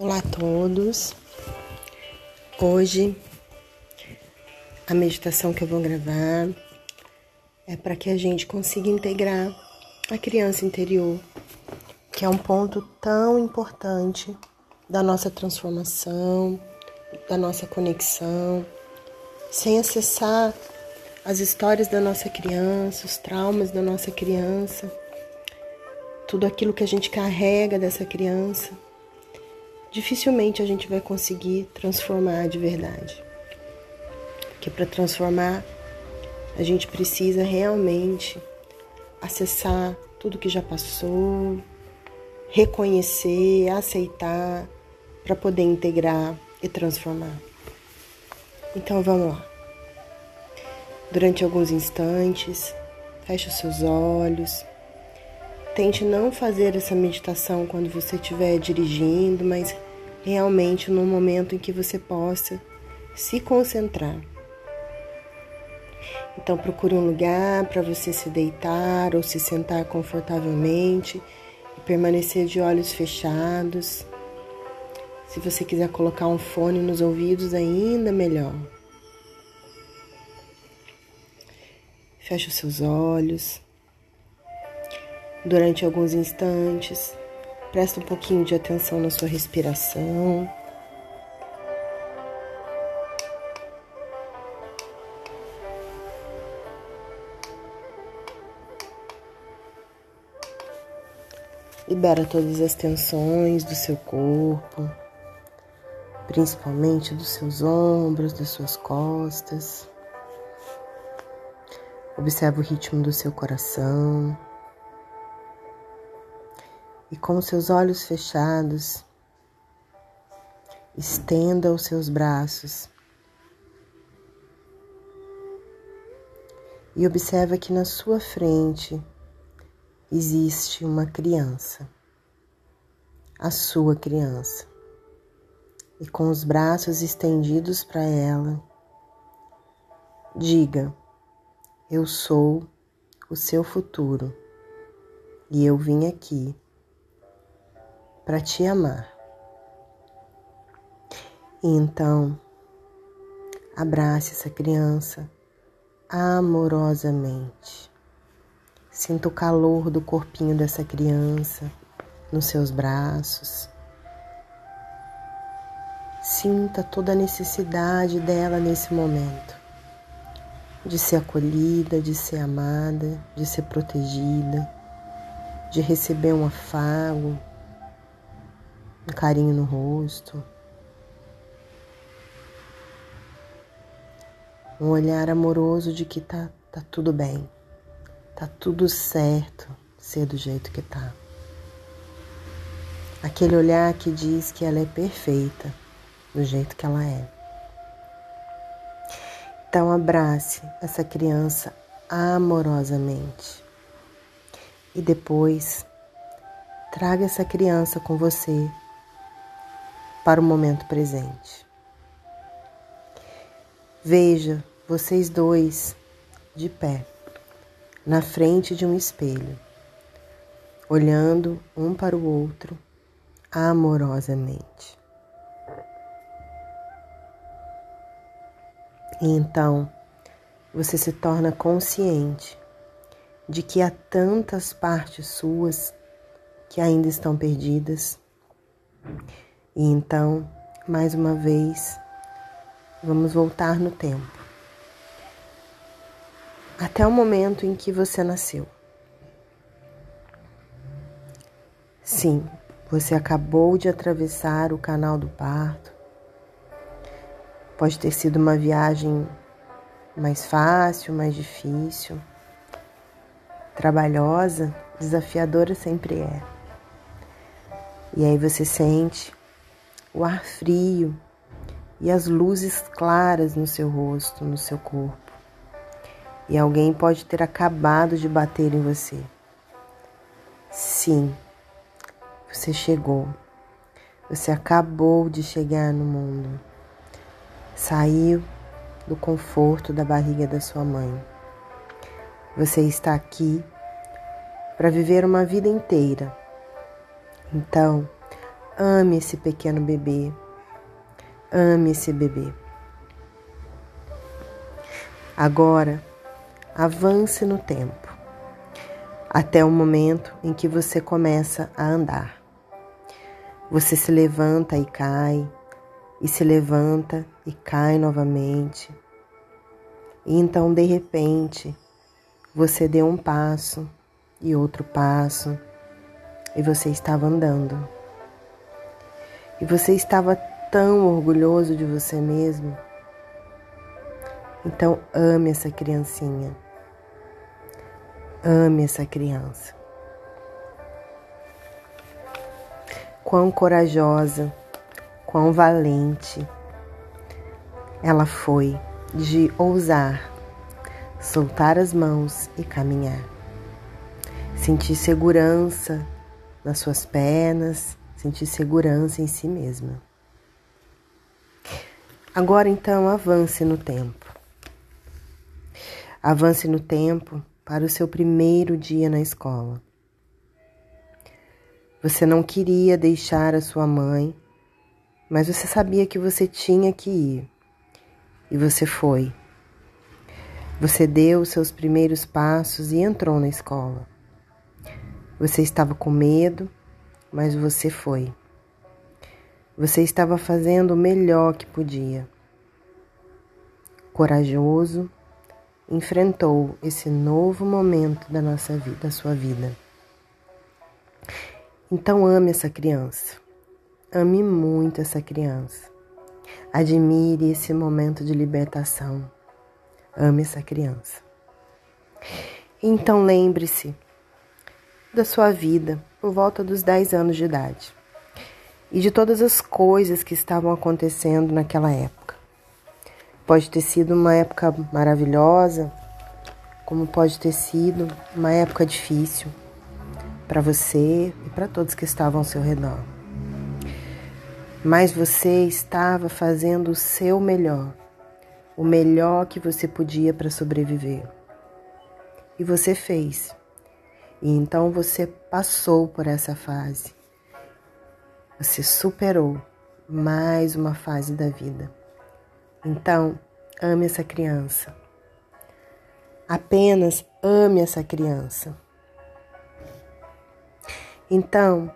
Olá a todos. Hoje a meditação que eu vou gravar é para que a gente consiga integrar a criança interior, que é um ponto tão importante da nossa transformação, da nossa conexão. Sem acessar as histórias da nossa criança, os traumas da nossa criança, tudo aquilo que a gente carrega dessa criança dificilmente a gente vai conseguir transformar de verdade. Porque para transformar, a gente precisa realmente acessar tudo que já passou, reconhecer, aceitar, para poder integrar e transformar. Então vamos lá. Durante alguns instantes, feche os seus olhos. Tente não fazer essa meditação quando você estiver dirigindo, mas realmente num momento em que você possa se concentrar. Então procure um lugar para você se deitar ou se sentar confortavelmente e permanecer de olhos fechados. Se você quiser colocar um fone nos ouvidos, ainda melhor. Feche os seus olhos. Durante alguns instantes, Presta um pouquinho de atenção na sua respiração. Libera todas as tensões do seu corpo, principalmente dos seus ombros, das suas costas. Observa o ritmo do seu coração e com seus olhos fechados, estenda os seus braços. E observa que na sua frente existe uma criança, a sua criança, e com os braços estendidos para ela, diga: Eu sou o seu futuro. E eu vim aqui para te amar. E então, abrace essa criança amorosamente. Sinta o calor do corpinho dessa criança nos seus braços. Sinta toda a necessidade dela nesse momento de ser acolhida, de ser amada, de ser protegida, de receber um afago, um carinho no rosto, um olhar amoroso de que tá, tá tudo bem, tá tudo certo ser do jeito que tá. Aquele olhar que diz que ela é perfeita do jeito que ela é. Então abrace essa criança amorosamente e depois traga essa criança com você para o momento presente. Veja vocês dois de pé, na frente de um espelho, olhando um para o outro amorosamente. E então você se torna consciente de que há tantas partes suas que ainda estão perdidas e então, mais uma vez, vamos voltar no tempo. Até o momento em que você nasceu. Sim, você acabou de atravessar o canal do parto. Pode ter sido uma viagem mais fácil, mais difícil, trabalhosa, desafiadora sempre é. E aí você sente o ar frio e as luzes claras no seu rosto, no seu corpo. E alguém pode ter acabado de bater em você. Sim, você chegou. Você acabou de chegar no mundo. Saiu do conforto da barriga da sua mãe. Você está aqui para viver uma vida inteira. Então, ame esse pequeno bebê. Ame esse bebê. Agora, avance no tempo, até o momento em que você começa a andar. Você se levanta e cai, e se levanta e cai novamente. E então, de repente, você deu um passo e outro passo, e você estava andando. E você estava tão orgulhoso de você mesmo então ame essa criancinha. Ame essa criança. Quão corajosa, quão valente ela foi de ousar soltar as mãos e caminhar. Sentir segurança nas suas pernas, sentir segurança em si mesma. Agora então avance no tempo. Avance no tempo para o seu primeiro dia na escola. Você não queria deixar a sua mãe, mas você sabia que você tinha que ir. E você foi. Você deu os seus primeiros passos e entrou na escola. Você estava com medo, mas você foi. Você estava fazendo o melhor que podia. Corajoso, enfrentou esse novo momento da nossa vida, da sua vida. Então ame essa criança. Ame muito essa criança. Admire esse momento de libertação. Ame essa criança. Então lembre-se da sua vida por volta dos 10 anos de idade e de todas as coisas que estavam acontecendo naquela época. Pode ter sido uma época maravilhosa, como pode ter sido uma época difícil para você e para todos que estavam ao seu redor. Mas você estava fazendo o seu melhor, o melhor que você podia para sobreviver. E você fez. E então você passou por essa fase. Você superou mais uma fase da vida. Então, ame essa criança. Apenas ame essa criança. Então,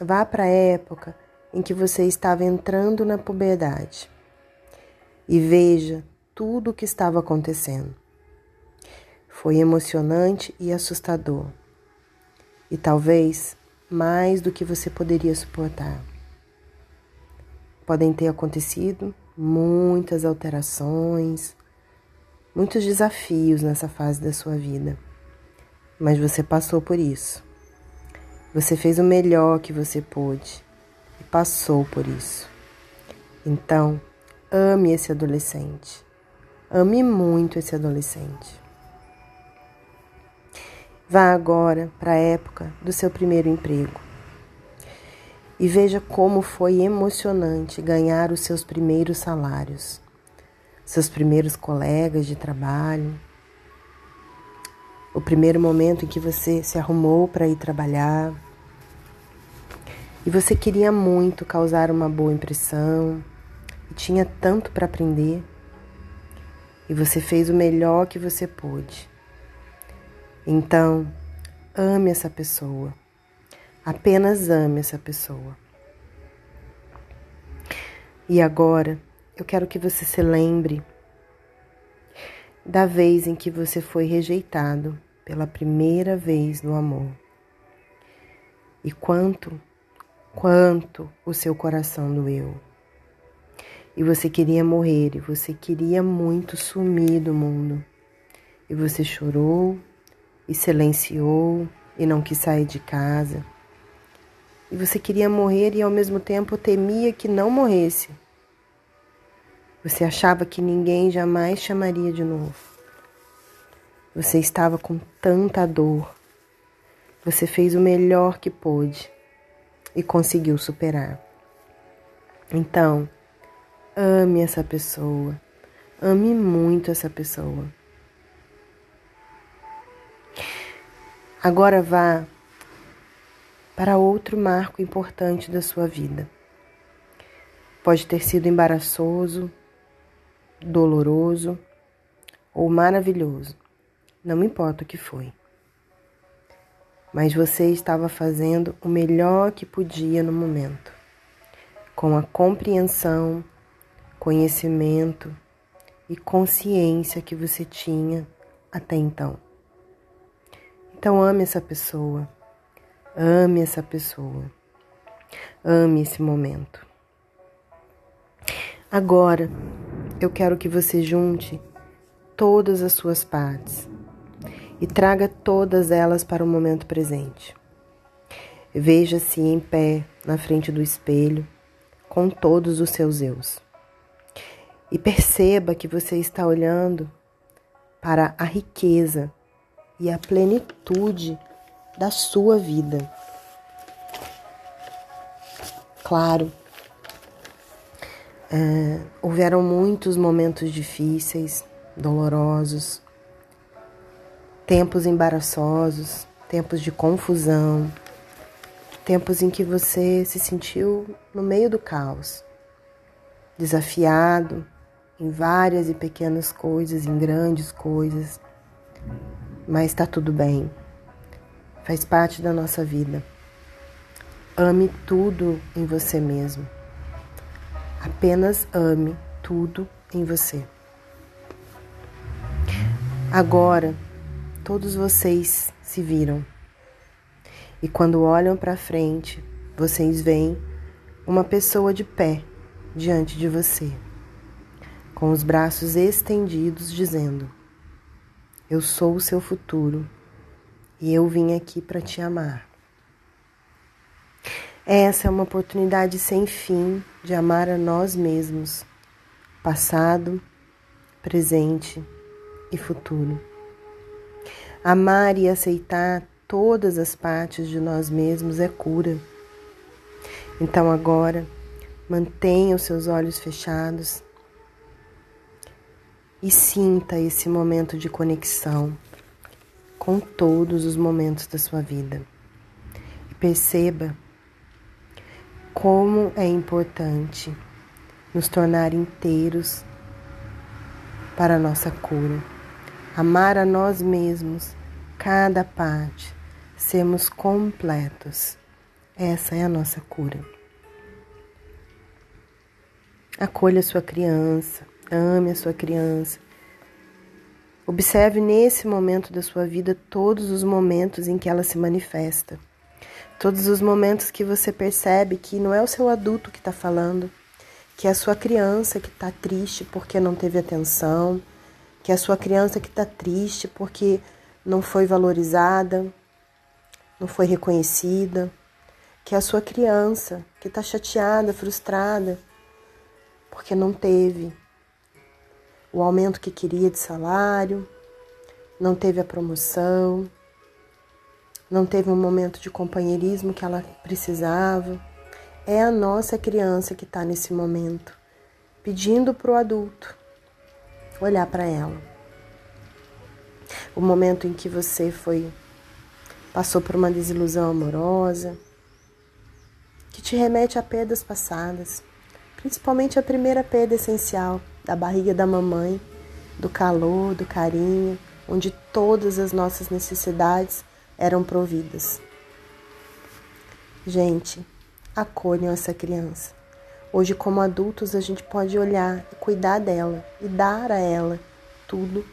vá para a época em que você estava entrando na puberdade e veja tudo o que estava acontecendo. Foi emocionante e assustador, e talvez mais do que você poderia suportar. Podem ter acontecido muitas alterações, muitos desafios nessa fase da sua vida, mas você passou por isso. Você fez o melhor que você pôde e passou por isso. Então, ame esse adolescente. Ame muito esse adolescente. Vá agora para a época do seu primeiro emprego e veja como foi emocionante ganhar os seus primeiros salários, seus primeiros colegas de trabalho, o primeiro momento em que você se arrumou para ir trabalhar. E você queria muito causar uma boa impressão e tinha tanto para aprender. E você fez o melhor que você pôde. Então, ame essa pessoa. Apenas ame essa pessoa. E agora, eu quero que você se lembre da vez em que você foi rejeitado pela primeira vez no amor. E quanto, quanto o seu coração doeu. E você queria morrer, e você queria muito sumir do mundo. E você chorou e silenciou e não quis sair de casa e você queria morrer e ao mesmo tempo temia que não morresse. Você achava que ninguém jamais chamaria de novo. Você estava com tanta dor. Você fez o melhor que pôde e conseguiu superar. Então, ame essa pessoa. Ame muito essa pessoa. Para outro marco importante da sua vida. Pode ter sido embaraçoso, doloroso ou maravilhoso, não importa o que foi. Mas você estava fazendo o melhor que podia no momento, com a compreensão, conhecimento e consciência que você tinha até então. Então ame essa pessoa, ame essa pessoa, ame esse momento. Agora, eu quero que você junte todas as suas partes e traga todas elas para o momento presente. Veja-se em pé na frente do espelho com todos os seus eus. E perceba que você está olhando para a riqueza e a plenitude da sua vida. Claro, é, houveram muitos momentos difíceis, dolorosos, tempos embaraçosos, tempos de confusão, tempos em que você se sentiu no meio do caos, desafiado em várias e pequenas coisas, em grandes coisas, mas está tudo bem, faz parte da nossa vida. Ame tudo em você mesmo. Apenas ame tudo em você. Agora, todos vocês se viram. E quando olham para frente, vocês veem uma pessoa de pé diante de você, com os braços estendidos, dizendo: Eu sou o seu futuro e eu vim aqui para te amar. Essa é uma oportunidade sem fim de amar a nós mesmos, passado, presente e futuro. Amar e aceitar todas as partes de nós mesmos é cura. Então agora, mantenha os seus olhos fechados e sinta esse momento de conexão com todos os momentos da sua vida. E perceba como é importante nos tornar inteiros para a nossa cura. Amar a nós mesmos, cada parte, sermos completos. Essa é a nossa cura. Acolha sua criança, ame a sua criança. Observe nesse momento da sua vida todos os momentos em que ela se manifesta. Todos os momentos que você percebe que não é o seu adulto que está falando, que é a sua criança que está triste porque não teve atenção, que é a sua criança que está triste porque não foi valorizada, não foi reconhecida, que é a sua criança que está chateada, frustrada, porque não teve o aumento que queria de salário, não teve a promoção, não teve um momento de companheirismo que ela precisava. É a nossa criança que está nesse momento, pedindo para o adulto olhar para ela. O momento em que você foi passou por uma desilusão amorosa, que te remete a perdas passadas, principalmente a primeira perda essencial da barriga da mamãe, do calor, do carinho, onde todas as nossas necessidades eram providas. Gente, acolham essa criança. Hoje, como adultos, a gente pode olhar e cuidar dela e dar a ela tudo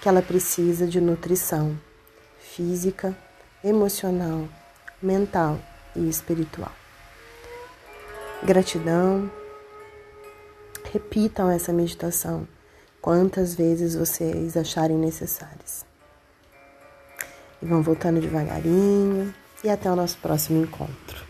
que ela precisa de nutrição física, emocional, mental e espiritual. Gratidão. Repitam essa meditação quantas vezes vocês acharem necessárias. E vão voltando devagarinho e até o nosso próximo encontro.